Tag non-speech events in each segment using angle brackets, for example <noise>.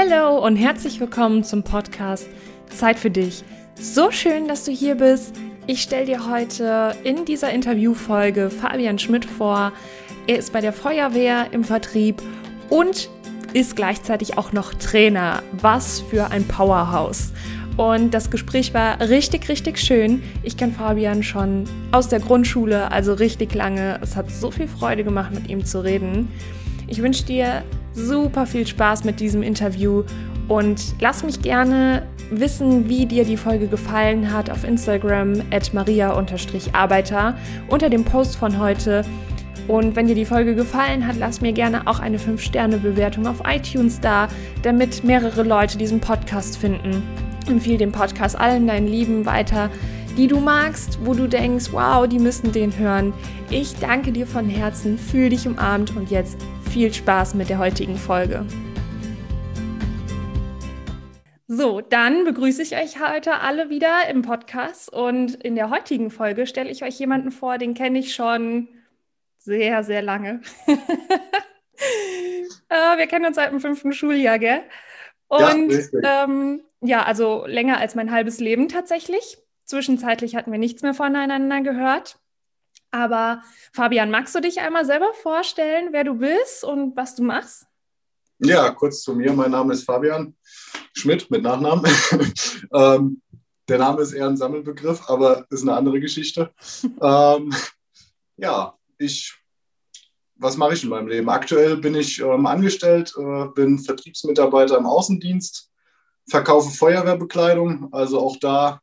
Hallo und herzlich willkommen zum Podcast Zeit für dich. So schön, dass du hier bist. Ich stelle dir heute in dieser Interviewfolge Fabian Schmidt vor. Er ist bei der Feuerwehr im Vertrieb und ist gleichzeitig auch noch Trainer. Was für ein Powerhouse. Und das Gespräch war richtig, richtig schön. Ich kenne Fabian schon aus der Grundschule, also richtig lange. Es hat so viel Freude gemacht, mit ihm zu reden. Ich wünsche dir super viel Spaß mit diesem Interview und lass mich gerne wissen, wie dir die Folge gefallen hat auf Instagram at maria-arbeiter unter dem Post von heute. Und wenn dir die Folge gefallen hat, lass mir gerne auch eine 5-Sterne-Bewertung auf iTunes da, damit mehrere Leute diesen Podcast finden. Empfehle den Podcast allen deinen Lieben weiter, die du magst, wo du denkst, wow, die müssen den hören. Ich danke dir von Herzen, fühl dich umarmt und jetzt viel Spaß mit der heutigen Folge. So, dann begrüße ich euch heute alle wieder im Podcast und in der heutigen Folge stelle ich euch jemanden vor, den kenne ich schon sehr, sehr lange. <laughs> Äh, wir kennen uns seit dem fünften Schuljahr, gell? Und ja, ähm, ja, also länger als mein halbes Leben tatsächlich. Zwischenzeitlich hatten wir nichts mehr voneinander gehört. Aber Fabian, magst du dich einmal selber vorstellen, wer du bist und was du machst? Ja, kurz zu mir. Mein Name ist Fabian Schmidt mit Nachnamen. <laughs> ähm, der Name ist eher ein Sammelbegriff, aber ist eine andere Geschichte. <laughs> ähm, ja, ich, was mache ich in meinem Leben? Aktuell bin ich ähm, angestellt, äh, bin Vertriebsmitarbeiter im Außendienst, verkaufe Feuerwehrbekleidung, also auch da,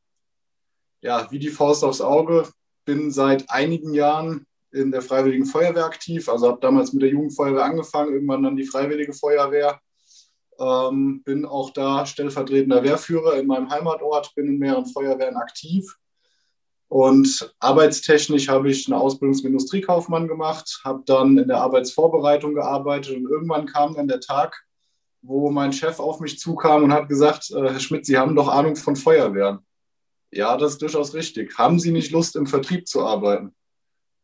ja, wie die Faust aufs Auge, bin seit einigen Jahren in der Freiwilligen Feuerwehr aktiv. Also habe damals mit der Jugendfeuerwehr angefangen, irgendwann dann die Freiwillige Feuerwehr. Ähm, bin auch da stellvertretender Wehrführer in meinem Heimatort, bin in mehreren Feuerwehren aktiv. Und arbeitstechnisch habe ich eine Ausbildung zum Industriekaufmann gemacht, habe dann in der Arbeitsvorbereitung gearbeitet und irgendwann kam dann der Tag, wo mein Chef auf mich zukam und hat gesagt, äh, Herr Schmidt, Sie haben doch Ahnung von Feuerwehren. Ja, das ist durchaus richtig. Haben Sie nicht Lust, im Vertrieb zu arbeiten?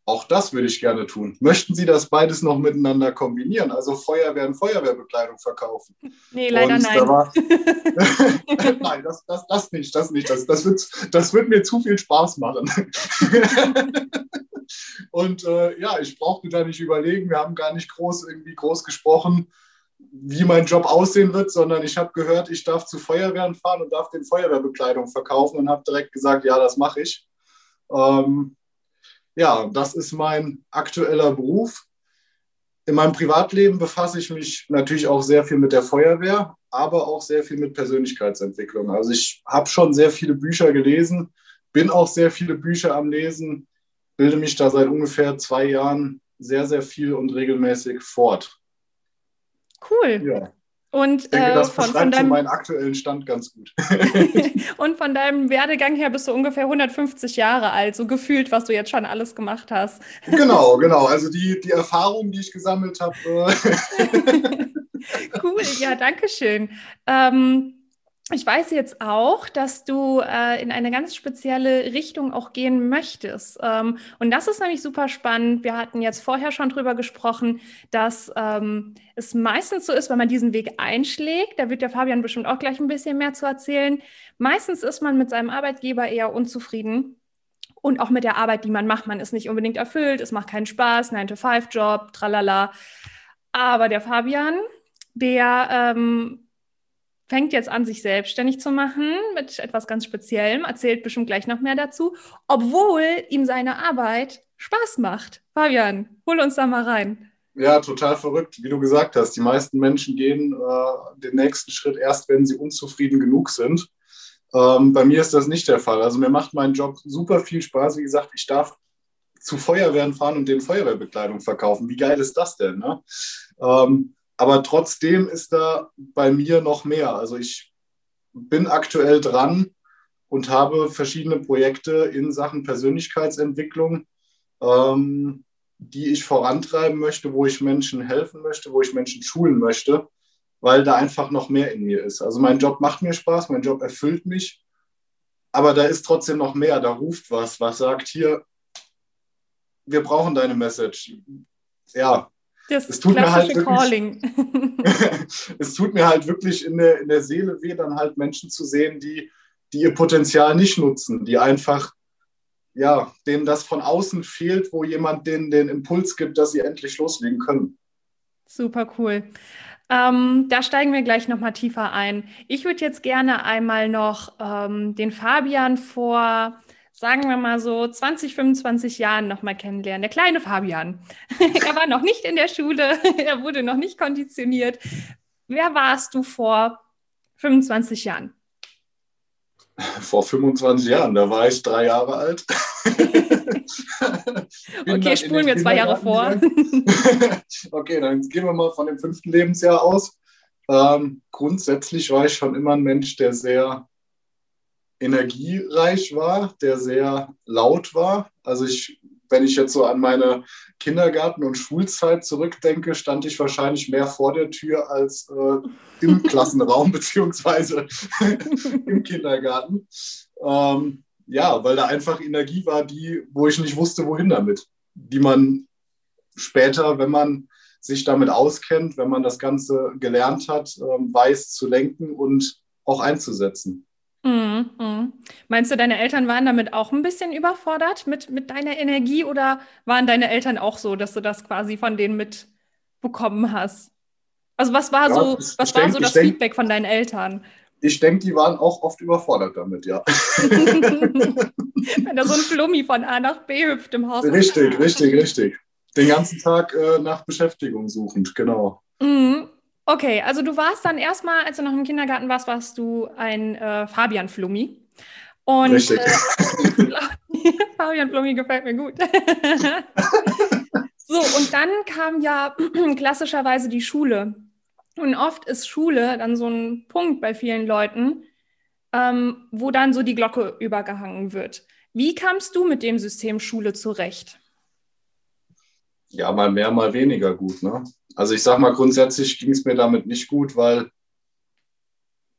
Auch das würde ich gerne tun. Möchten Sie das beides noch miteinander kombinieren? Also Feuerwehr und Feuerwehrbekleidung verkaufen? <laughs> Nee, leider und nein. War... <laughs> <laughs> nein, das, das, das nicht, das nicht. Das, das, wird, das wird mir zu viel Spaß machen. und äh, ja, ich brauchte da nicht überlegen. Wir haben gar nicht groß irgendwie groß gesprochen wie mein Job aussehen wird, sondern ich habe gehört, ich darf zu Feuerwehren fahren und darf den Feuerwehrbekleidung verkaufen und habe direkt gesagt, ja, das mache ich. Ähm, ja, das ist mein aktueller Beruf. In meinem Privatleben befasse ich mich natürlich auch sehr viel mit der Feuerwehr, aber auch sehr viel mit Persönlichkeitsentwicklung. Also ich habe schon sehr viele Bücher gelesen, bin auch sehr viele Bücher am Lesen, bilde mich da seit ungefähr zwei Jahren sehr, sehr viel und regelmäßig fort. Cool. Ja. Und ich denke, das äh, von, von deinem meinen aktuellen Stand ganz gut. <laughs> <laughs> und von deinem Werdegang her bist du ungefähr 150 Jahre alt, so gefühlt, was du jetzt schon alles gemacht hast. genau, <laughs> genau. Also die, die Erfahrungen, die ich gesammelt habe. Äh cool, ja, danke schön. Ähm, ich weiß jetzt auch, dass du äh, in eine ganz spezielle Richtung auch gehen möchtest. Ähm, und das ist nämlich super spannend. Wir hatten jetzt vorher schon drüber gesprochen, dass ähm, es meistens so ist, wenn man diesen Weg einschlägt, da wird der Fabian bestimmt auch gleich ein bisschen mehr zu erzählen. Meistens ist man mit seinem Arbeitgeber eher unzufrieden. Und auch mit der Arbeit, die man macht. Man ist nicht unbedingt erfüllt, es macht keinen Spaß, 9-to-5-Job, tralala. Aber der Fabian, der ähm, fängt jetzt an, sich selbstständig zu machen mit etwas ganz Speziellem, erzählt bestimmt gleich noch mehr dazu, obwohl ihm seine Arbeit Spaß macht. Fabian, hol uns da mal rein. Ja, total verrückt, wie du gesagt hast. Die meisten Menschen gehen äh, den nächsten Schritt erst, wenn sie unzufrieden genug sind. Ähm, bei mir ist das nicht der Fall. Also mir macht mein Job super viel Spaß. Wie gesagt, ich darf zu Feuerwehren fahren und den Feuerwehrbekleidung verkaufen. Wie geil ist das denn? Ne? Ähm, aber trotzdem ist da bei mir noch mehr. Also ich bin aktuell dran und habe verschiedene Projekte in Sachen Persönlichkeitsentwicklung, ähm, die ich vorantreiben möchte, wo ich Menschen helfen möchte, wo ich Menschen schulen möchte, weil da einfach noch mehr in mir ist. Also mein Job macht mir Spaß, mein Job erfüllt mich, aber da ist trotzdem noch mehr. Da ruft was, was sagt hier, wir brauchen deine Message. Ja, Das es tut mir halt wirklich, Calling. <laughs> es tut mir halt wirklich in der, in der Seele weh, dann halt Menschen zu sehen, die, die ihr Potenzial nicht nutzen, die einfach, ja, denen das von außen fehlt, wo jemand denen den Impuls gibt, dass sie endlich loslegen können. Super cool. Ähm, da steigen wir gleich nochmal tiefer ein. Ich würde jetzt gerne einmal noch ähm, den Fabian vor sagen wir mal so 20, 25 Jahren nochmal kennenlernen. Der kleine Fabian. <laughs> er war noch nicht in der Schule, <laughs> er wurde noch nicht konditioniert. Wer warst du vor 25 Jahren? Vor 25 Jahren, da war ich drei Jahre alt. <laughs> okay, spulen wir zwei Jahre vor. okay, dann gehen wir mal von dem fünften Lebensjahr aus. Ähm, grundsätzlich war ich schon immer ein Mensch, der sehr energiereich war, der sehr laut war. Also ich, wenn ich jetzt so an meine Kindergarten- und Schulzeit zurückdenke, stand ich wahrscheinlich mehr vor der Tür als äh, im <laughs> Klassenraum beziehungsweise <laughs> im Kindergarten. Ähm, ja, weil da einfach Energie war, die, wo ich nicht wusste, wohin damit. Die man später, wenn man sich damit auskennt, wenn man das Ganze gelernt hat, ähm, weiß zu lenken und auch einzusetzen. Mhm, mhm. Meinst du, deine Eltern waren damit auch ein bisschen überfordert mit, mit deiner Energie oder waren deine Eltern auch so, dass du das quasi von denen mitbekommen hast? Also was war ja, so, was war denk, so das denk, Feedback von deinen Eltern? Ich denke, die waren auch oft überfordert damit, ja. <laughs> Wenn da so ein Flummi von A nach B hüpft im Haus. Richtig, richtig, richtig. Den ganzen Tag äh, nach Beschäftigung suchend, genau. Mhm. Okay, also du warst dann erstmal, als du noch im Kindergarten warst, warst du ein äh, Fabian Flummi. Und Richtig. Äh, <laughs> Fabian Flummi gefällt mir gut. so, und dann kam ja <clears throat> klassischerweise die Schule. Und oft ist Schule dann so ein Punkt bei vielen Leuten, ähm, wo dann so die Glocke übergehangen wird. Wie kamst du mit dem System Schule zurecht? Ja, mal mehr, mal weniger gut. Ne? Also ich sage mal, grundsätzlich ging es mir damit nicht gut, weil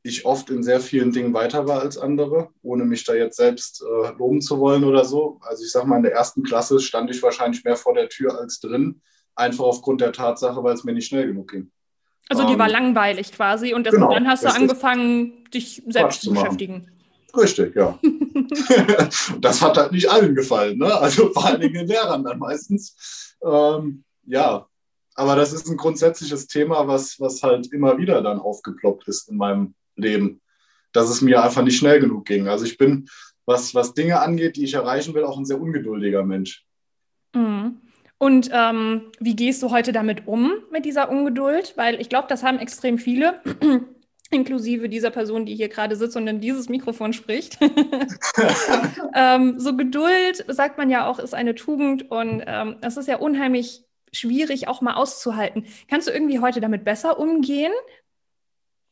ich oft in sehr vielen Dingen weiter war als andere, ohne mich da jetzt selbst äh, loben zu wollen oder so. Also ich sage mal, in der ersten Klasse stand ich wahrscheinlich mehr vor der Tür als drin, einfach aufgrund der Tatsache, weil es mir nicht schnell genug ging. Also die ähm, war langweilig quasi und das, genau, dann hast du angefangen, dich selbst zu beschäftigen. Richtig, ja. <laughs> <laughs> das hat halt nicht allen gefallen, ne? also <laughs> vor allen Dingen den Lehrern dann meistens. Ähm, ja, aber das ist ein grundsätzliches Thema, was, was halt immer wieder dann aufgeploppt ist in meinem Leben, dass es mir einfach nicht schnell genug ging. Also ich bin, was, was Dinge angeht, die ich erreichen will, auch ein sehr ungeduldiger Mensch. Mhm. Und ähm, wie gehst du heute damit um, mit dieser Ungeduld? Weil ich glaube, das haben extrem viele, inklusive dieser Person, die hier gerade sitzt und in dieses Mikrofon spricht. <laughs> <laughs> ähm, so Geduld, sagt man ja auch, ist eine Tugend und ähm, es ist ja unheimlich schwierig auch mal auszuhalten. Kannst du irgendwie heute damit besser umgehen?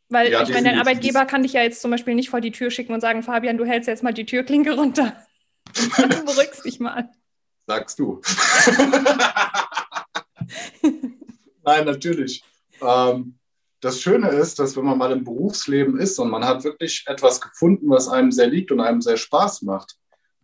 Weil ja, ich meine, dein Arbeitgeber kann dich ja jetzt zum Beispiel nicht vor die Tür schicken und sagen, Fabian, du hältst jetzt mal die Türklinke runter. <laughs> du beruhigst dich mal. Sagst du. Nein, natürlich. Ähm, das Schöne ist, dass wenn man mal im Berufsleben ist und man hat wirklich etwas gefunden, was einem sehr liegt und einem sehr Spaß macht,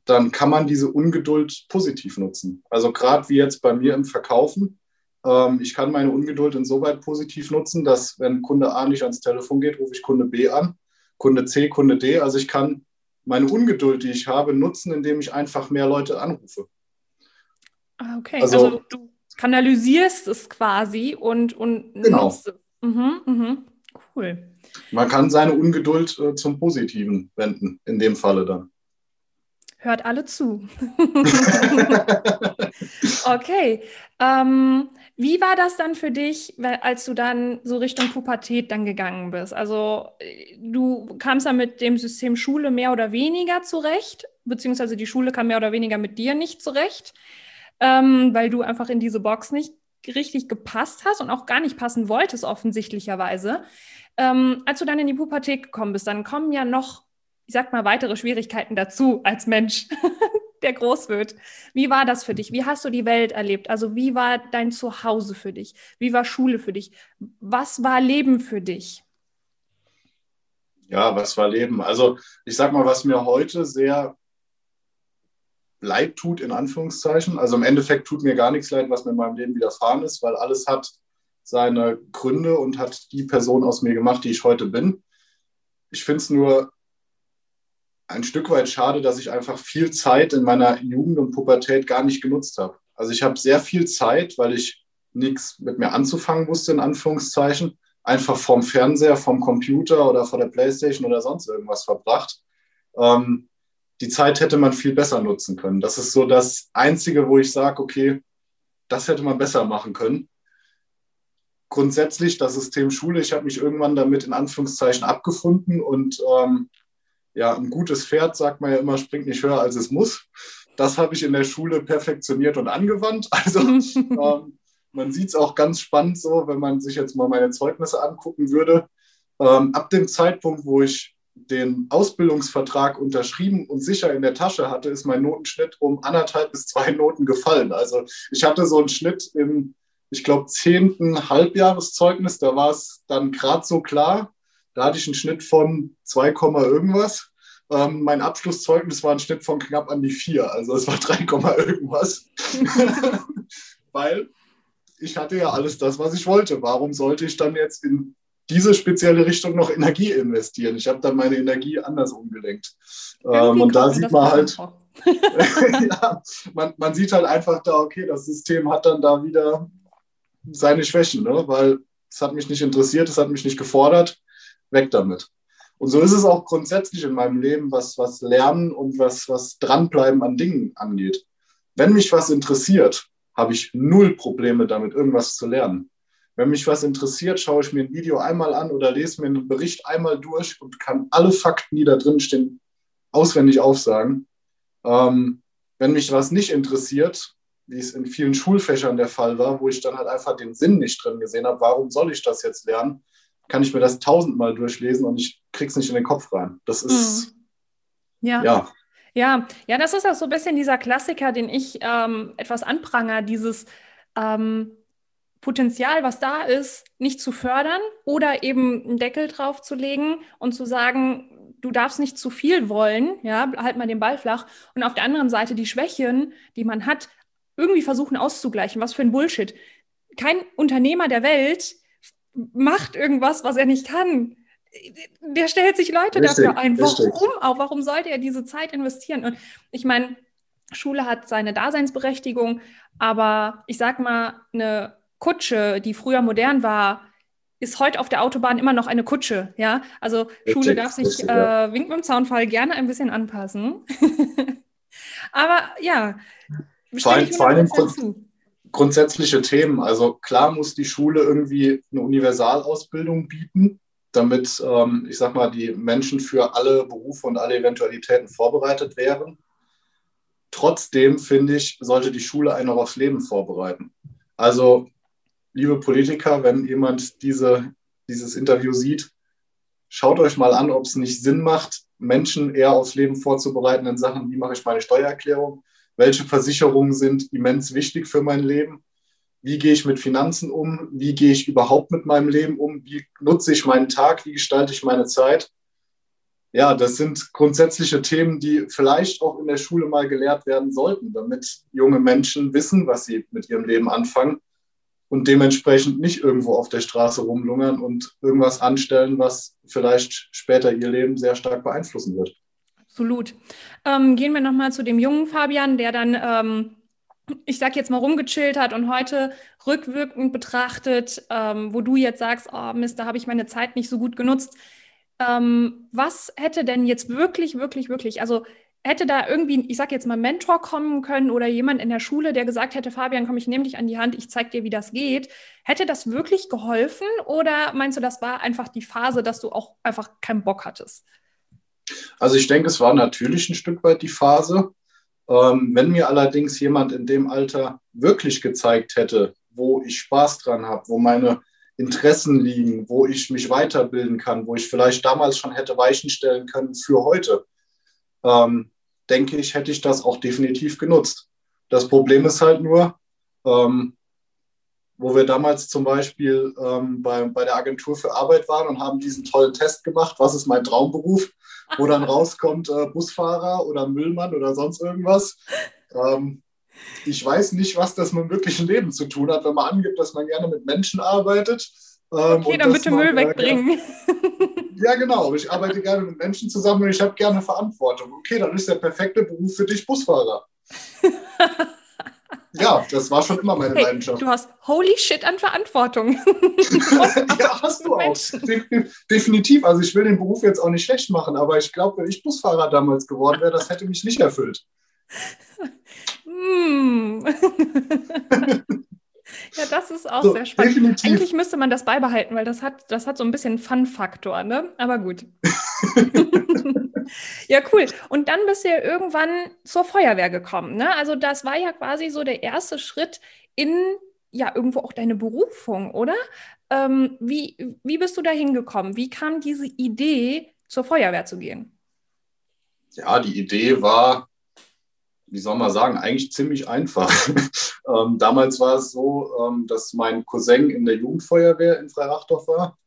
dann kann man diese Ungeduld positiv nutzen. Also gerade wie jetzt bei mir im Verkaufen. Ähm, ich kann meine Ungeduld insoweit positiv nutzen, dass wenn Kunde A nicht ans Telefon geht, rufe ich Kunde B an, Kunde C, Kunde D. Also ich kann meine Ungeduld, die ich habe, nutzen, indem ich einfach mehr Leute anrufe. Ah, okay, also, also du kanalisierst es quasi und, und genau. nutzt es. Mhm, mhm. Cool. Man kann seine Ungeduld äh, zum Positiven wenden, in dem Falle dann. Hört alle zu. <laughs> okay. Ähm, wie war das dann für dich, als du dann so Richtung Pubertät dann gegangen bist? Also du kamst dann mit dem System Schule mehr oder weniger zurecht, beziehungsweise die Schule kam mehr oder weniger mit dir nicht zurecht, ähm, weil du einfach in diese Box nicht richtig gepasst hast und auch gar nicht passen wolltest, offensichtlicherweise. Ähm, als du dann in die Pubertät gekommen bist, dann kommen ja noch ich sag mal, weitere Schwierigkeiten dazu als Mensch, <laughs> der groß wird. Wie war das für dich? Wie hast du die Welt erlebt? Also wie war dein Zuhause für dich? Wie war Schule für dich? Was war Leben für dich? Ja, was war Leben? Also ich sag mal, was mir heute sehr leid tut, in Anführungszeichen. Also im Endeffekt tut mir gar nichts leid, was mir in meinem Leben widerfahren ist, weil alles hat seine Gründe und hat die Person aus mir gemacht, die ich heute bin. Ich finde es nur ein Stück weit schade, dass ich einfach viel Zeit in meiner Jugend und Pubertät gar nicht genutzt habe. Also ich habe sehr viel Zeit, weil ich nichts mit mir anzufangen wusste, in Anführungszeichen, einfach vom Fernseher, vom Computer oder vor der Playstation oder sonst irgendwas verbracht. Ähm, die Zeit hätte man viel besser nutzen können. Das ist so das Einzige, wo ich sage, okay, das hätte man besser machen können. Grundsätzlich das System Schule, ich habe mich irgendwann damit in Anführungszeichen abgefunden und ähm, ja, ein gutes Pferd, sagt man ja immer, springt nicht höher, als es muss. Das habe ich in der Schule perfektioniert und angewandt. <laughs> Also ähm, man sieht es auch ganz spannend so, wenn man sich jetzt mal meine Zeugnisse angucken würde. Ähm, ab dem Zeitpunkt, wo ich den Ausbildungsvertrag unterschrieben und sicher in der Tasche hatte, ist mein Notenschnitt um anderthalb bis zwei Noten gefallen. Also ich hatte so einen Schnitt im, ich glaube, zehnten Halbjahreszeugnis, da war es dann gerade so klar. Da hatte ich einen Schnitt von 2, irgendwas. Ähm, mein Abschlusszeugnis war ein Schnitt von knapp an die 4, also es war 3, irgendwas. <laughs> Weil ich hatte ja alles das, was ich wollte. Warum sollte ich dann jetzt in diese spezielle Richtung noch Energie investieren? Ich habe dann meine Energie anders umgelenkt. Ähm, und da sieht man halt, <laughs> ja, man, man, sieht halt einfach da, okay, das System hat dann da wieder seine Schwächen, ne? weil es hat mich nicht interessiert, es hat mich nicht gefordert weg damit. Und so ist es auch grundsätzlich in meinem Leben, was, was Lernen und was, was Dranbleiben an Dingen angeht. Wenn mich was interessiert, habe ich null Probleme damit, irgendwas zu lernen. Wenn mich was interessiert, schaue ich mir ein Video einmal an oder lese mir einen Bericht einmal durch und kann alle Fakten, die da drin stehen, auswendig aufsagen. Ähm, wenn mich was nicht interessiert, wie es in vielen Schulfächern der Fall war, wo ich dann halt einfach den Sinn nicht drin gesehen habe, warum soll ich das jetzt lernen, kann ich mir das tausendmal durchlesen und ich krieg's nicht in den Kopf rein. Das ist mhm. ja. ja. Ja, ja, das ist auch so ein bisschen dieser Klassiker, den ich ähm, etwas anpranger, dieses ähm, Potenzial, was da ist, nicht zu fördern oder eben einen Deckel drauf zu legen und zu sagen, du darfst nicht zu viel wollen, ja, halt mal den Ball flach. Und auf der anderen Seite die Schwächen, die man hat, irgendwie versuchen auszugleichen. Was für ein Bullshit. Kein Unternehmer der Welt macht irgendwas, was er nicht kann. Der stellt sich Leute richtig, dafür ein. Warum richtig. auch? Warum sollte er diese Zeit investieren? Und ich meine, Schule hat seine Daseinsberechtigung, aber ich sag mal, eine Kutsche, die früher modern war, ist heute auf der Autobahn immer noch eine Kutsche. Ja, also Schule darf sich äh, Wink mit dem Zaunfall gerne ein bisschen anpassen. <laughs> aber ja, vor allem, vor allem grundsätzliche Themen. Also klar muss die Schule irgendwie eine Universalausbildung bieten, damit, ähm, ich sag mal, die Menschen für alle Berufe und alle Eventualitäten vorbereitet wären. Trotzdem finde ich, sollte die Schule einen auch aufs Leben vorbereiten. Also, liebe Politiker, wenn jemand diese, dieses Interview sieht, schaut euch mal an, ob es nicht Sinn macht, Menschen eher aufs Leben vorzubereiten in Sachen, wie mache ich meine Steuererklärung, welche Versicherungen sind immens wichtig für mein Leben, wie gehe ich mit Finanzen um, wie gehe ich überhaupt mit meinem Leben um, wie nutze ich meinen Tag, wie gestalte ich meine Zeit. Ja, das sind grundsätzliche Themen, die vielleicht auch in der Schule mal gelehrt werden sollten, damit junge Menschen wissen, was sie mit ihrem Leben anfangen und dementsprechend nicht irgendwo auf der Straße rumlungern und irgendwas anstellen, was vielleicht später ihr Leben sehr stark beeinflussen wird. Absolut. Ähm, gehen wir nochmal zu dem jungen Fabian, der dann, ähm, ich sag jetzt mal, rumgechillt hat und heute rückwirkend betrachtet, ähm, wo du jetzt sagst, oh Mist, da habe ich meine Zeit nicht so gut genutzt. Ähm, was hätte denn jetzt wirklich, wirklich, wirklich, also hätte da irgendwie, ich sag jetzt mal, Mentor kommen können oder jemand in der Schule, der gesagt hätte, Fabian, komm, ich nehme dich an die Hand, ich zeig dir, wie das geht. Hätte das wirklich geholfen oder meinst du, das war einfach die Phase, dass du auch einfach keinen Bock hattest? Also ich denke, es war natürlich ein Stück weit die Phase. Ähm, wenn mir allerdings jemand in dem Alter wirklich gezeigt hätte, wo ich Spaß dran habe, wo meine Interessen liegen, wo ich mich weiterbilden kann, wo ich vielleicht damals schon hätte Weichen stellen können für heute, ähm, denke ich, hätte ich das auch definitiv genutzt. Das Problem ist halt nur, ähm, wo wir damals zum Beispiel ähm, bei, bei der Agentur für Arbeit waren und haben diesen tollen Test gemacht, was ist mein Traumberuf, wo dann <laughs> rauskommt äh, Busfahrer oder Müllmann oder sonst irgendwas. Ähm, ich weiß nicht, was das mit dem wirklichen Leben zu tun hat, wenn man angibt, dass man gerne mit Menschen arbeitet. Ähm, okay, dann bitte Müll wegbringen. <laughs> ja, genau. Ich arbeite gerne mit Menschen zusammen und ich habe gerne Verantwortung. Okay, dann ist der perfekte Beruf für dich Busfahrer. <laughs> Ja, das war schon immer meine hey, Leidenschaft. Du hast holy shit an Verantwortung. <laughs> ja, hast du auch. definitiv. Also ich will den Beruf jetzt auch nicht schlecht machen, aber ich glaube, wenn ich Busfahrer damals geworden wäre, das hätte mich nicht erfüllt. <laughs> Mm. Ja, das ist auch so, sehr spannend. Definitiv. Eigentlich müsste man das beibehalten, weil das hat, das hat so ein bisschen Fun-Faktor, ne? Aber gut. <laughs> ja, cool. Und dann bist du ja irgendwann zur Feuerwehr gekommen. Ne? Also das war ja quasi so der erste Schritt in ja irgendwo auch deine Berufung, oder? Ähm, wie, wie bist du da hingekommen? Wie kam diese Idee, zur Feuerwehr zu gehen? Ja, die Idee war, wie soll man sagen, eigentlich ziemlich einfach. <laughs> ähm, damals war es so, ähm, dass mein Cousin in der Jugendfeuerwehr in Freirachdorf war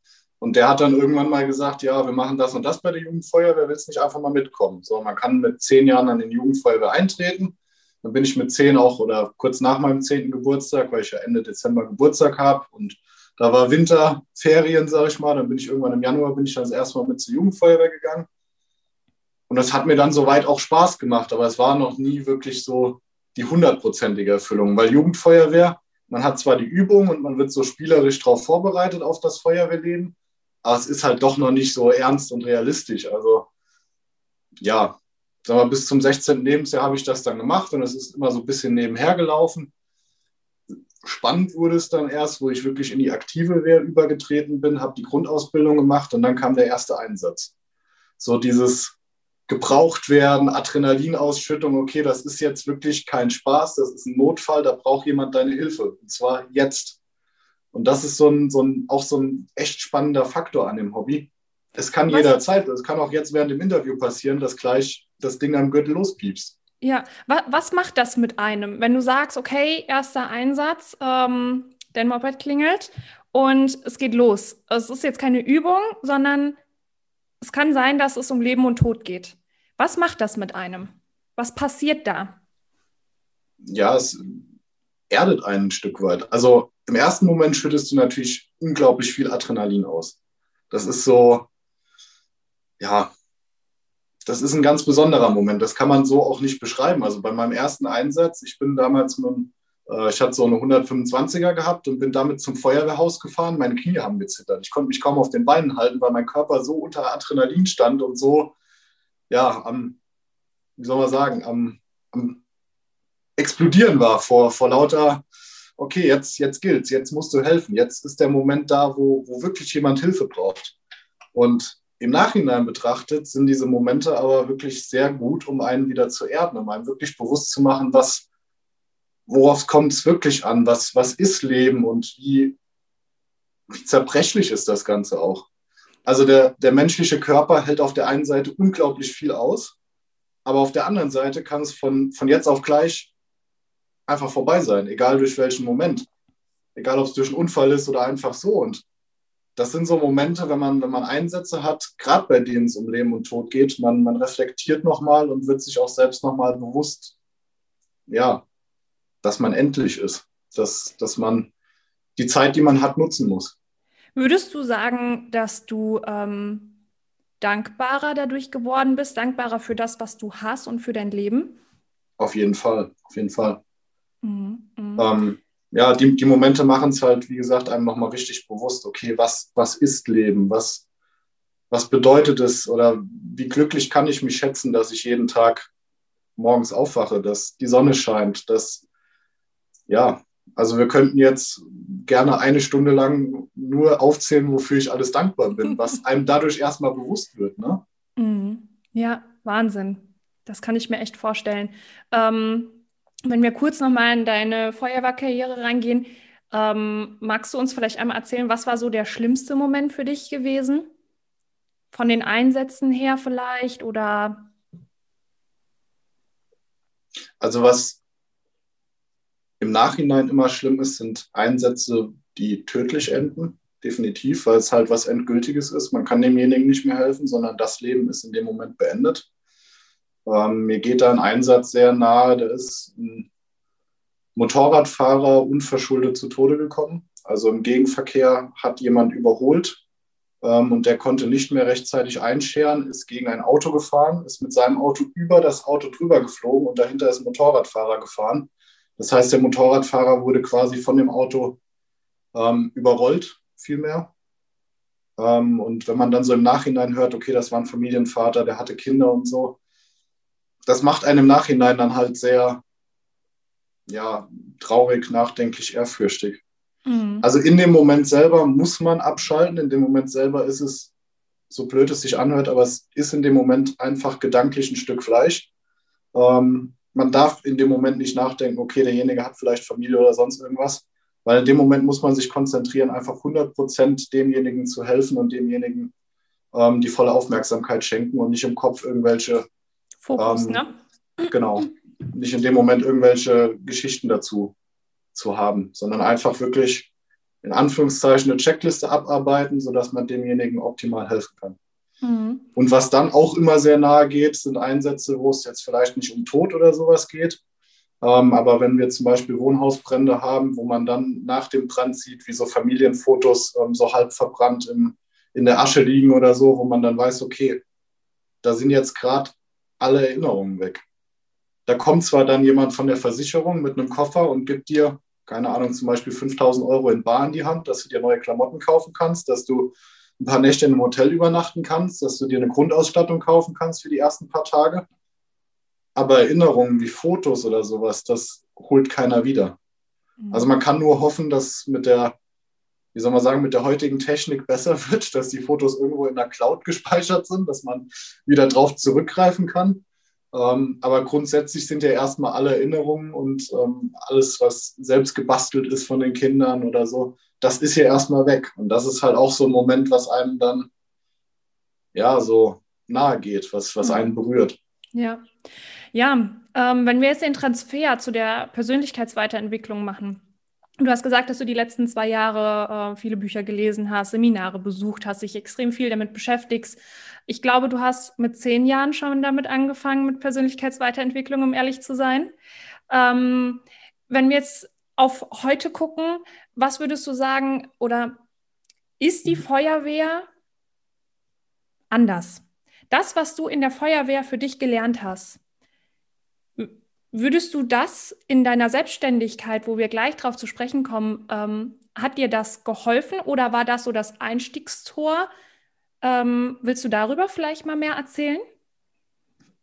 und der hat dann irgendwann mal gesagt, ja, wir machen das und das bei der Jugendfeuerwehr, willst du nicht einfach mal mitkommen? So, man kann mit zehn Jahren an den Jugendfeuerwehr eintreten. Dann bin ich mit zehn auch oder kurz nach meinem zehnten Geburtstag, weil ich ja Ende Dezember Geburtstag habe und da war Winterferien, sage ich mal. Dann bin ich irgendwann im Januar bin ich das erste Mal mit zur Jugendfeuerwehr gegangen. Und das hat mir dann soweit auch Spaß gemacht, aber es war noch nie wirklich so die hundertprozentige Erfüllung, weil Jugendfeuerwehr, man hat zwar die Übung und man wird so spielerisch darauf vorbereitet auf das Feuerwehrleben, aber es ist halt doch noch nicht so ernst und realistisch. Also ja, sagen wir, bis zum 16. Lebensjahr habe ich das dann gemacht und es ist immer so ein bisschen nebenher gelaufen. Spannend wurde es dann erst, wo ich wirklich in die aktive Wehr übergetreten bin, habe die Grundausbildung gemacht und dann kam der erste Einsatz. So dieses gebraucht werden, Adrenalinausschüttung, okay, das ist jetzt wirklich kein Spaß, das ist ein Notfall, da braucht jemand deine Hilfe. Und zwar jetzt. Und das ist so ein, so ein, auch so ein echt spannender Faktor an dem Hobby. Es kann was? jederzeit, es kann auch jetzt während dem Interview passieren, dass gleich das Ding am Gürtel lospiepst. Ja, was, macht das mit einem, wenn du sagst, okay, erster Einsatz, ähm, dein Moped klingelt und es geht los. Es ist jetzt keine Übung, sondern es kann sein, dass es um Leben und Tod geht. Was macht das mit einem? Was passiert da? Ja, es erdet einen ein Stück weit. Also im ersten Moment schüttest du natürlich unglaublich viel Adrenalin aus. Das ist so, ja, das ist ein ganz besonderer Moment. Das kann man so auch nicht beschreiben. Also bei meinem ersten Einsatz, ich bin damals mit, äh, ich hatte so eine 125er gehabt und bin damit zum Feuerwehrhaus gefahren. Meine Knie haben gezittert. Ich konnte mich kaum auf den Beinen halten, weil mein Körper so unter Adrenalin stand und so, ja, am, wie soll man sagen, am, am explodieren war vor, vor lauter okay, jetzt, jetzt gilt's, jetzt musst du helfen, jetzt ist der Moment da, wo, wo wirklich jemand Hilfe braucht. Und im Nachhinein betrachtet sind diese Momente aber wirklich sehr gut, um einen wieder zu erden, um einem wirklich bewusst zu machen, was, worauf kommt es wirklich an, was, was ist Leben und wie, wie zerbrechlich ist das Ganze auch. Also der, der menschliche Körper hält auf der einen Seite unglaublich viel aus, aber auf der anderen Seite kann es von, von jetzt auf gleich einfach vorbei sein, egal durch welchen Moment. Egal, ob es durch einen Unfall ist oder einfach so. Und das sind so Momente, wenn man, wenn man Einsätze hat, gerade bei denen es um Leben und Tod geht, man, man reflektiert nochmal und wird sich auch selbst nochmal bewusst, ja, dass man endlich ist, dass, dass man die Zeit, die man hat, nutzen muss. Würdest du sagen, dass du ähm, dankbarer dadurch geworden bist, dankbarer für das, was du hast und für dein Leben? Auf jeden Fall, auf jeden Fall. Mhm. mhm. Ähm, ja, die, die Momente machen es halt, wie gesagt, einem nochmal richtig bewusst, okay, was, was ist Leben? Was, was bedeutet es oder wie glücklich kann ich mich schätzen, dass ich jeden Tag morgens aufwache, dass die Sonne scheint, dass, ja, also wir könnten jetzt gerne eine Stunde lang nur aufzählen, wofür ich alles dankbar bin, was <laughs> einem dadurch erstmal bewusst wird. Ne? Mhm. Ja, Wahnsinn. Das kann ich mir echt vorstellen. Ähm, wenn wir kurz nochmal in deine Feuerwehrkarriere reingehen, ähm, magst du uns vielleicht einmal erzählen, was war so der schlimmste Moment für dich gewesen? Von den Einsätzen her vielleicht oder? Also was, im Nachhinein immer schlimm ist, sind Einsätze, die tödlich enden. Definitiv, weil es halt was Endgültiges ist. Man kann demjenigen nicht mehr helfen, sondern das Leben ist in dem Moment beendet. Ähm, mir geht da ein Einsatz sehr nahe. Da ist ein Motorradfahrer unverschuldet zu Tode gekommen. Also im Gegenverkehr hat jemand überholt ähm, und der konnte nicht mehr rechtzeitig einscheren, ist gegen ein Auto gefahren, ist mit seinem Auto über das Auto drüber geflogen und dahinter ist ein Motorradfahrer gefahren. Das heißt, der Motorradfahrer wurde quasi von dem Auto ähm, überrollt, vielmehr. Ähm, und wenn man dann so im Nachhinein hört, okay, das war ein Familienvater, der hatte Kinder und so, das macht einem im Nachhinein dann halt sehr, ja, traurig, nachdenklich, ehrfürchtig. Mhm. Also in dem Moment selber muss man abschalten, in dem Moment selber ist es, so blöd es sich anhört, aber es ist in dem Moment einfach gedanklich ein Stück Fleisch. Ähm, man darf in dem Moment nicht nachdenken, okay, derjenige hat vielleicht Familie oder sonst irgendwas, weil in dem Moment muss man sich konzentrieren, einfach 100 Prozent demjenigen zu helfen und demjenigen ähm, die volle Aufmerksamkeit schenken und nicht im Kopf irgendwelche. Fokus, ähm, ne? Genau. Nicht in dem Moment irgendwelche Geschichten dazu zu haben, sondern einfach wirklich in Anführungszeichen eine Checkliste abarbeiten, sodass man demjenigen optimal helfen kann. Mhm. Und was dann auch immer sehr nahe geht, sind Einsätze, wo es jetzt vielleicht nicht um Tod oder sowas geht. Ähm, aber wenn wir zum Beispiel Wohnhausbrände haben, wo man dann nach dem Brand sieht, wie so Familienfotos ähm, so halb verbrannt im, in der Asche liegen oder so, wo man dann weiß, okay, da sind jetzt gerade alle Erinnerungen weg. Da kommt zwar dann jemand von der Versicherung mit einem Koffer und gibt dir, keine Ahnung, zum Beispiel 5000 Euro in Bar in die Hand, dass du dir neue Klamotten kaufen kannst, dass du ein paar Nächte in einem Hotel übernachten kannst, dass du dir eine Grundausstattung kaufen kannst für die ersten paar Tage. Aber Erinnerungen wie Fotos oder sowas, das holt keiner wieder. Mhm. Also man kann nur hoffen, dass mit der, wie soll man sagen, mit der heutigen Technik besser <laughs> wird, dass die Fotos irgendwo in der Cloud gespeichert sind, dass man wieder drauf zurückgreifen kann. Ähm, aber grundsätzlich sind ja erstmal alle Erinnerungen und ähm, alles, was selbst gebastelt ist von den Kindern oder so, das ist ja erstmal weg. Und das ist halt auch so ein Moment, was einem dann ja so nahe geht, was, was mhm. einen berührt. Ja, ja ähm, wenn wir jetzt den Transfer zu der Persönlichkeitsweiterentwicklung machen, Du hast gesagt, dass du die letzten zwei Jahre äh, viele Bücher gelesen hast, Seminare besucht hast, dich extrem viel damit beschäftigst. Ich glaube, du hast mit zehn Jahren schon damit angefangen, mit Persönlichkeitsweiterentwicklung, um ehrlich zu sein. Ähm, wenn wir jetzt auf heute gucken, was würdest du sagen, oder ist die Feuerwehr anders? Das, was du in der Feuerwehr für dich gelernt hast, Würdest du das in deiner Selbstständigkeit, wo wir gleich drauf zu sprechen kommen, ähm, hat dir das geholfen oder war das so das Einstiegstor? Ähm, willst du darüber vielleicht mal mehr erzählen?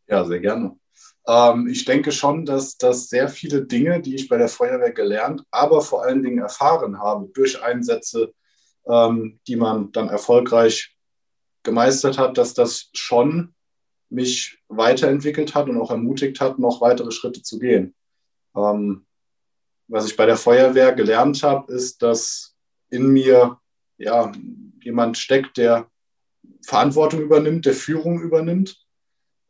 Ja, sehr gerne. Ähm, ich denke schon, dass, dass sehr viele Dinge, die ich bei der Feuerwehr gelernt, aber vor allen Dingen erfahren habe durch Einsätze, ähm, die man dann erfolgreich gemeistert hat, dass das schon mich weiterentwickelt hat und auch ermutigt hat, noch weitere Schritte zu gehen. Ähm, was ich bei der Feuerwehr gelernt habe, ist, dass in mir ja, jemand steckt, der Verantwortung übernimmt, der Führung übernimmt.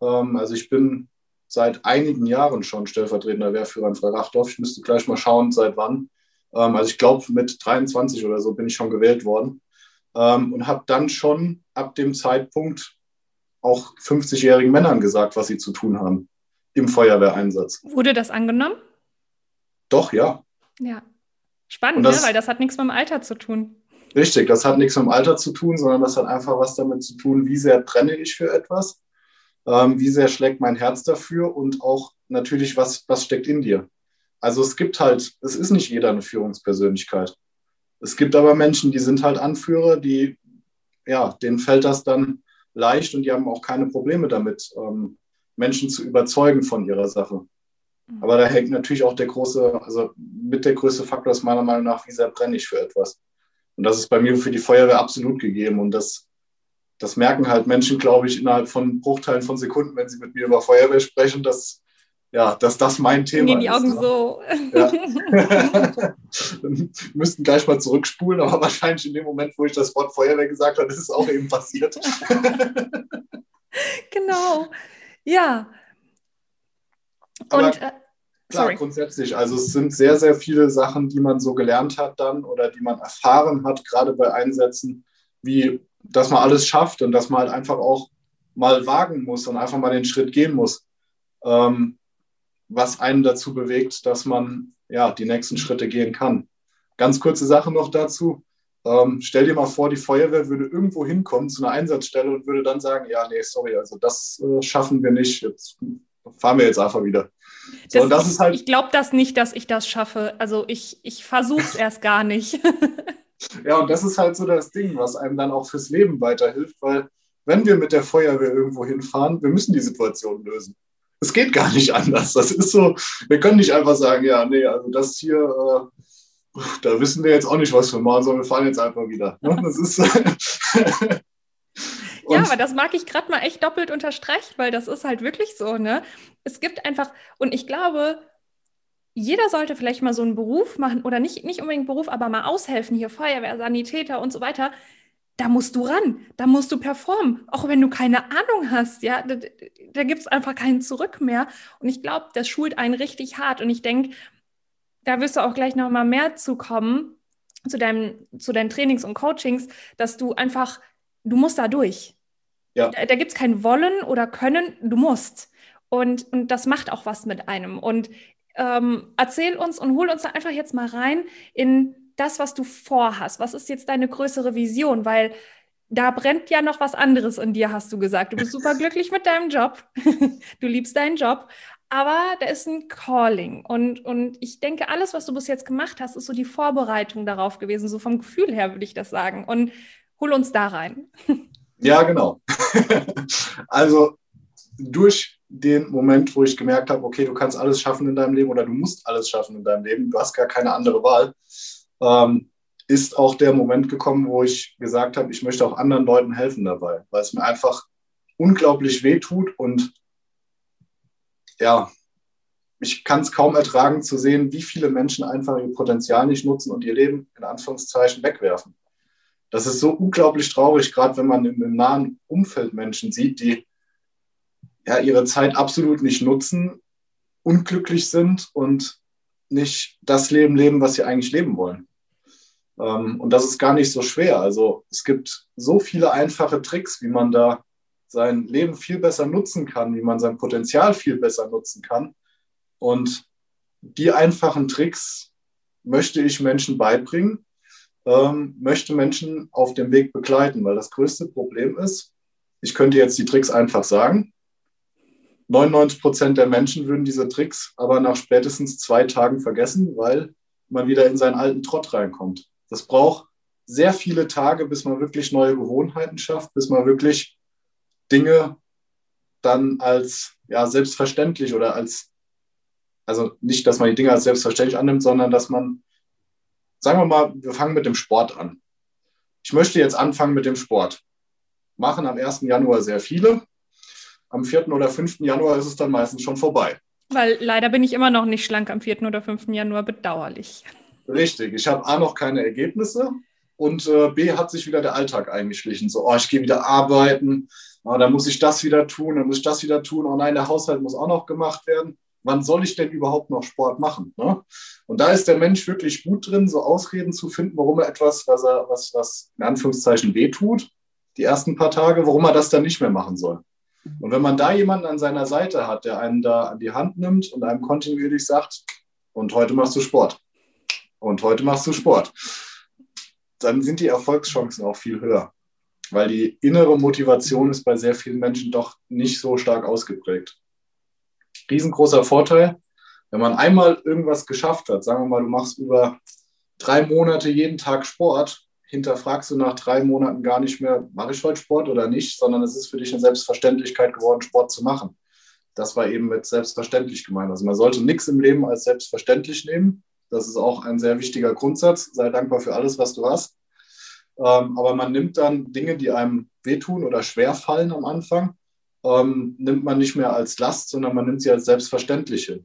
Ähm, also ich bin seit einigen Jahren schon stellvertretender Wehrführer in Freirachdorf. Ich müsste gleich mal schauen, seit wann. Ähm, also ich glaube, mit 23 oder so bin ich schon gewählt worden ähm, und habe dann schon ab dem Zeitpunkt auch 50-jährigen Männern gesagt, was sie zu tun haben im Feuerwehreinsatz. Wurde das angenommen? Doch, ja. Ja. Spannend, das, ne? weil das hat nichts mit dem Alter zu tun. Richtig, das hat nichts mit dem Alter zu tun, sondern das hat einfach was damit zu tun, wie sehr brenne ich für etwas, ähm, wie sehr schlägt mein Herz dafür und auch natürlich, was, was steckt in dir. Also es gibt halt, es ist nicht jeder eine Führungspersönlichkeit. Es gibt aber Menschen, die sind halt Anführer, die, ja, denen fällt das dann leicht und die haben auch keine Probleme damit, ähm, Menschen zu überzeugen von ihrer Sache. Mhm. Aber da hängt natürlich auch der große, also mit der größte Faktor ist meiner Meinung nach, wie sehr brenne ich für etwas. Und das ist bei mir für die Feuerwehr absolut gegeben. Und das, das merken halt Menschen, glaube ich, innerhalb von Bruchteilen von Sekunden, wenn sie mit mir über Feuerwehr sprechen, dass, ja, dass das mein Thema ist. die Augen ne? so. Ja. <laughs> <laughs> müssten gleich mal zurückspulen, aber wahrscheinlich in dem Moment, wo ich das Wort Feuerwehr gesagt habe, ist es auch eben passiert. <laughs> genau. Ja. Und äh, Klar, Sorry. grundsätzlich. Also es sind sehr, sehr viele Sachen, die man so gelernt hat dann oder die man erfahren hat, gerade bei Einsätzen, wie dass man alles schafft und dass man halt einfach auch mal wagen muss und einfach mal den Schritt gehen muss, ähm, was einen dazu bewegt, dass man ja die nächsten Schritte gehen kann. Ganz kurze Sache noch dazu. Ähm, stell dir mal vor, die Feuerwehr würde irgendwo hinkommen zu einer Einsatzstelle und würde dann sagen, ja, nee, sorry, also das äh, schaffen wir nicht, jetzt fahren wir jetzt einfach wieder. So, das, das ist halt, ich glaube das nicht, dass ich das schaffe. Also ich, ich versuche es <laughs> erst gar nicht. Ja, und das ist halt so das Ding, was einem dann auch fürs Leben weiterhilft, weil wenn wir mit der Feuerwehr irgendwo hinfahren, wir müssen die Situation lösen. Es geht gar nicht anders. Das ist so, wir können nicht einfach sagen, ja, nee, also das hier, äh, da wissen wir jetzt auch nicht, was wir machen, sondern wir fahren jetzt einfach wieder. Ne? Das ist <laughs> ja, aber das mag ich gerade mal echt doppelt unterstreichen, weil das ist halt wirklich so, ne? Es gibt einfach, und ich glaube, jeder sollte vielleicht mal so einen Beruf machen oder nicht, nicht unbedingt Beruf, aber mal aushelfen, hier Feuerwehr, Sanitäter und so weiter. Da musst du ran, da musst du performen, auch wenn du keine Ahnung hast, ja, da, da gibt es einfach keinen Zurück mehr. Und ich glaube, das schult einen richtig hart. Und ich denke, da wirst du auch gleich noch mal mehr zukommen zu, deinem, zu deinen Trainings und Coachings, dass du einfach, du musst da durch. Ja. Da, da gibt es kein Wollen oder Können, du musst. Und, und das macht auch was mit einem. Und ähm, erzähl uns und hol uns da einfach jetzt mal rein in das, was du vorhast. Was ist jetzt deine größere Vision? Weil da brennt ja noch was anderes in dir, hast du gesagt. Du bist super <laughs> glücklich mit deinem Job. <laughs> du liebst deinen Job. Aber da ist ein Calling. Und, und ich denke, alles, was du bis jetzt gemacht hast, ist so die Vorbereitung darauf gewesen. So vom Gefühl her würde ich das sagen. Und hol uns da rein. <laughs> Ja, genau. also durch den Moment, wo ich gemerkt habe, okay, du kannst alles schaffen in deinem Leben oder du musst alles schaffen in deinem Leben, du hast gar keine andere Wahl, ähm, ist auch der Moment gekommen, wo ich gesagt habe, ich möchte auch anderen Leuten helfen dabei, weil es mir einfach unglaublich weh tut und ja, ich kann es kaum ertragen zu sehen, wie viele Menschen einfach ihr Potenzial nicht nutzen und ihr Leben in Anführungszeichen wegwerfen. Das ist so unglaublich traurig, gerade wenn man im, im, nahen Umfeld Menschen sieht, die ja, ihre Zeit absolut nicht nutzen, unglücklich sind und nicht das Leben leben, was sie eigentlich leben wollen. Ähm, und das ist gar nicht so schwer. Also es gibt so viele einfache Tricks, wie man da sein Leben viel besser nutzen kann, wie man sein Potenzial viel besser nutzen kann. Und die einfachen Tricks möchte ich Menschen beibringen, ähm, möchte Menschen auf dem Weg begleiten, weil das größte Problem ist, ich könnte jetzt die Tricks einfach sagen, 99 Prozent der Menschen würden diese Tricks aber nach spätestens zwei Tagen vergessen, weil man wieder in seinen alten Trott reinkommt. Das braucht sehr viele Tage, bis man wirklich neue Gewohnheiten schafft, bis man wirklich Dinge dann als ja, selbstverständlich oder als, also nicht, dass man die Dinge als selbstverständlich annimmt, sondern dass man sagen wir mal, wir fangen mit dem Sport an. Ich möchte jetzt anfangen mit dem Sport. Machen am 1. Januar sehr viele. Am 4. oder 5. Januar ist es dann meistens schon vorbei. Weil leider bin ich immer noch nicht schlank am 4. oder 5. Januar, bedauerlich. Richtig, ich habe A noch keine Ergebnisse und äh, B hat sich wieder der Alltag eingeschlichen. So, oh, ich gehe wieder arbeiten, oh, dann muss ich das wieder tun, dann muss ich das wieder tun, oh nein, der Haushalt muss auch noch gemacht werden wann soll ich denn überhaupt noch Sport machen? Ne? Und da ist der Mensch wirklich gut drin, so Ausreden zu finden, warum er etwas, was er, was, was in Anführungszeichen wehtut, die ersten paar Tage, warum er das dann nicht mehr machen soll. Und wenn man da jemanden an seiner Seite hat, der einen da an die Hand nimmt und einem kontinuierlich sagt, und heute machst du Sport. Und heute machst du Sport. Dann sind die Erfolgschancen auch viel höher. Weil die innere Motivation ist bei sehr vielen Menschen doch nicht so stark ausgeprägt riesengroßer Vorteil. Wenn man einmal irgendwas geschafft hat, sagen wir mal, du machst über drei Monate jeden Tag Sport, hinterfragst du nach drei Monaten gar nicht mehr, mache ich heute Sport oder nicht, sondern es ist für dich eine Selbstverständlichkeit geworden, Sport zu machen. Das war eben mit selbstverständlich gemeint. Also man sollte nichts im Leben als selbstverständlich nehmen. Das ist auch ein sehr wichtiger Grundsatz. Sei dankbar für alles, was du hast. Ähm, aber man nimmt dann Dinge, die einem wehtun oder schwer fallen am Anfang ähm, nimmt man nicht mehr als Last, sondern man nimmt sie als selbstverständliche.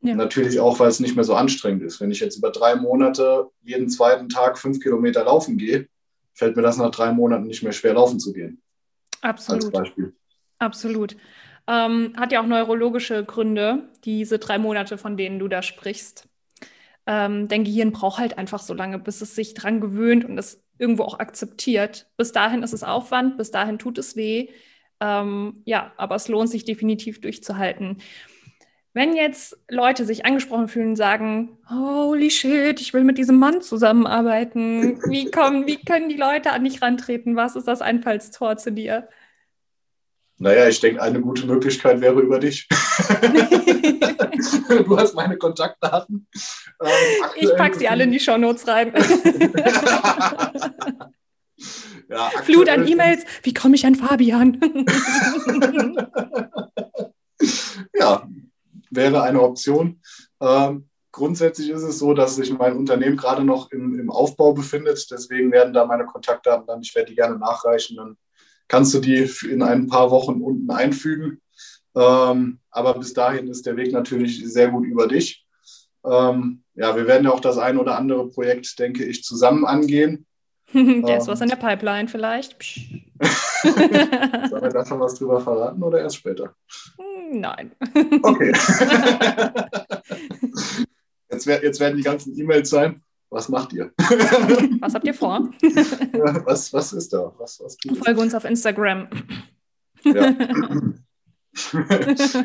Ja. Natürlich auch, weil es nicht mehr so anstrengend ist. Wenn ich jetzt über drei Monate jeden zweiten Tag fünf Kilometer laufen gehe, fällt mir das nach drei Monaten nicht mehr schwer, laufen zu gehen. Absolut. Als Beispiel. Absolut. Ähm, hat ja auch neurologische Gründe, diese drei Monate, von denen du da sprichst. Ähm, dein Gehirn braucht halt einfach so lange, bis es sich dran gewöhnt und es irgendwo auch akzeptiert. Bis dahin ist es Aufwand, bis dahin tut es weh. Ähm, ja, aber es lohnt sich definitiv durchzuhalten. Wenn jetzt Leute sich angesprochen fühlen und sagen, holy shit, ich will mit diesem Mann zusammenarbeiten, wie, <laughs> kommen, wie können die Leute an dich rantreten? Was ist das Einfallstor zu dir? Naja, ich denke, eine gute Möglichkeit wäre über dich. <laughs> du hast meine Kontaktdaten. Ähm, ich packe sie alle in die Shownotes rein. <laughs> ja, Flut an E-Mails. Wie komme ich an Fabian? ja, wäre eine Option. Ähm, grundsätzlich ist es so, dass sich mein Unternehmen gerade noch im, im Aufbau befindet. Deswegen werden da meine Kontaktdaten dann, ich werde die gerne nachreichen. Dann kannst du die in ein paar Wochen unten einfügen. Ähm, aber bis dahin ist der Weg natürlich sehr gut über dich. Ähm, ja, wir werden ja auch das ein oder andere Projekt, denke ich, zusammen angehen. <laughs> da ist was in der Pipeline vielleicht. <laughs> <laughs> Sollen wir da schon was drüber verraten oder erst später? Nein. Okay. <laughs> Jetzt, jetzt werden die ganzen E-Mails sein. Was macht ihr? <laughs> Was habt ihr vor? was, was ist da? Was, was Folge uns auf Instagram. Ja.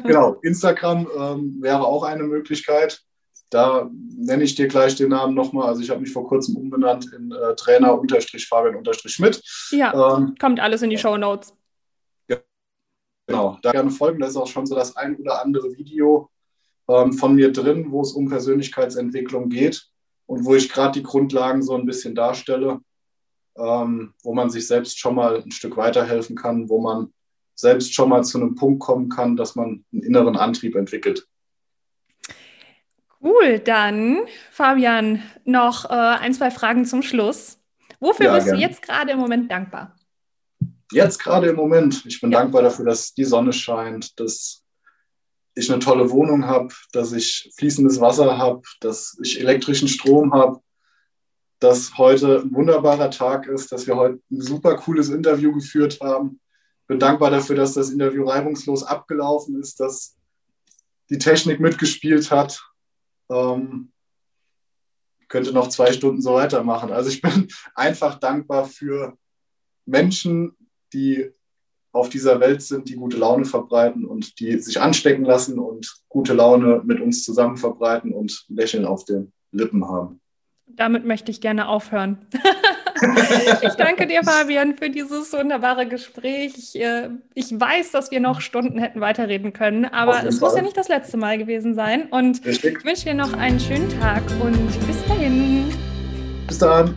genau, Instagram ähm, wäre auch eine Möglichkeit. Da nenne ich dir gleich den Namen nochmal. Also ich habe mich vor kurzem umbenannt in äh, Trainer-Fabian-Schmidt. Ja, ähm, kommt alles in die Show Notes. Genau, da gerne folgen. Da ist auch schon so das ein oder andere Video ähm, von mir drin, wo es um Persönlichkeitsentwicklung geht und wo ich gerade die Grundlagen so ein bisschen darstelle, ähm, wo man sich selbst schon mal ein Stück weiterhelfen kann, wo man selbst schon mal zu einem Punkt kommen kann, dass man einen inneren Antrieb entwickelt. Cool, dann Fabian, noch äh, ein, zwei Fragen zum Schluss. Wofür ja, bist gern. du jetzt gerade im Moment dankbar? Jetzt gerade im Moment. Ich bin ja. dankbar dafür, dass die Sonne scheint, dass ich eine tolle Wohnung habe, dass ich fließendes Wasser habe, dass ich elektrischen Strom habe, dass heute ein wunderbarer Tag ist, dass wir heute ein super cooles Interview geführt haben. Bin dankbar dafür, dass das Interview reibungslos abgelaufen ist, dass die Technik mitgespielt hat ähm, könnte noch zwei Stunden so weitermachen. Also ich bin <laughs> einfach dankbar für Menschen, die auf dieser Welt sind, die gute Laune verbreiten und die sich anstecken lassen und gute Laune mit uns zusammen verbreiten und Lächeln auf den Lippen haben. Damit möchte ich gerne aufhören. <laughs> ich danke dir, Fabian, für dieses wunderbare Gespräch. Ich, äh, ich, weiß, dass wir noch Stunden hätten weiterreden können, aber es Fall. muss ja nicht das letzte Mal gewesen sein. Und Richtig. ich wünsche dir noch einen schönen Tag und bis dahin. Bis dann.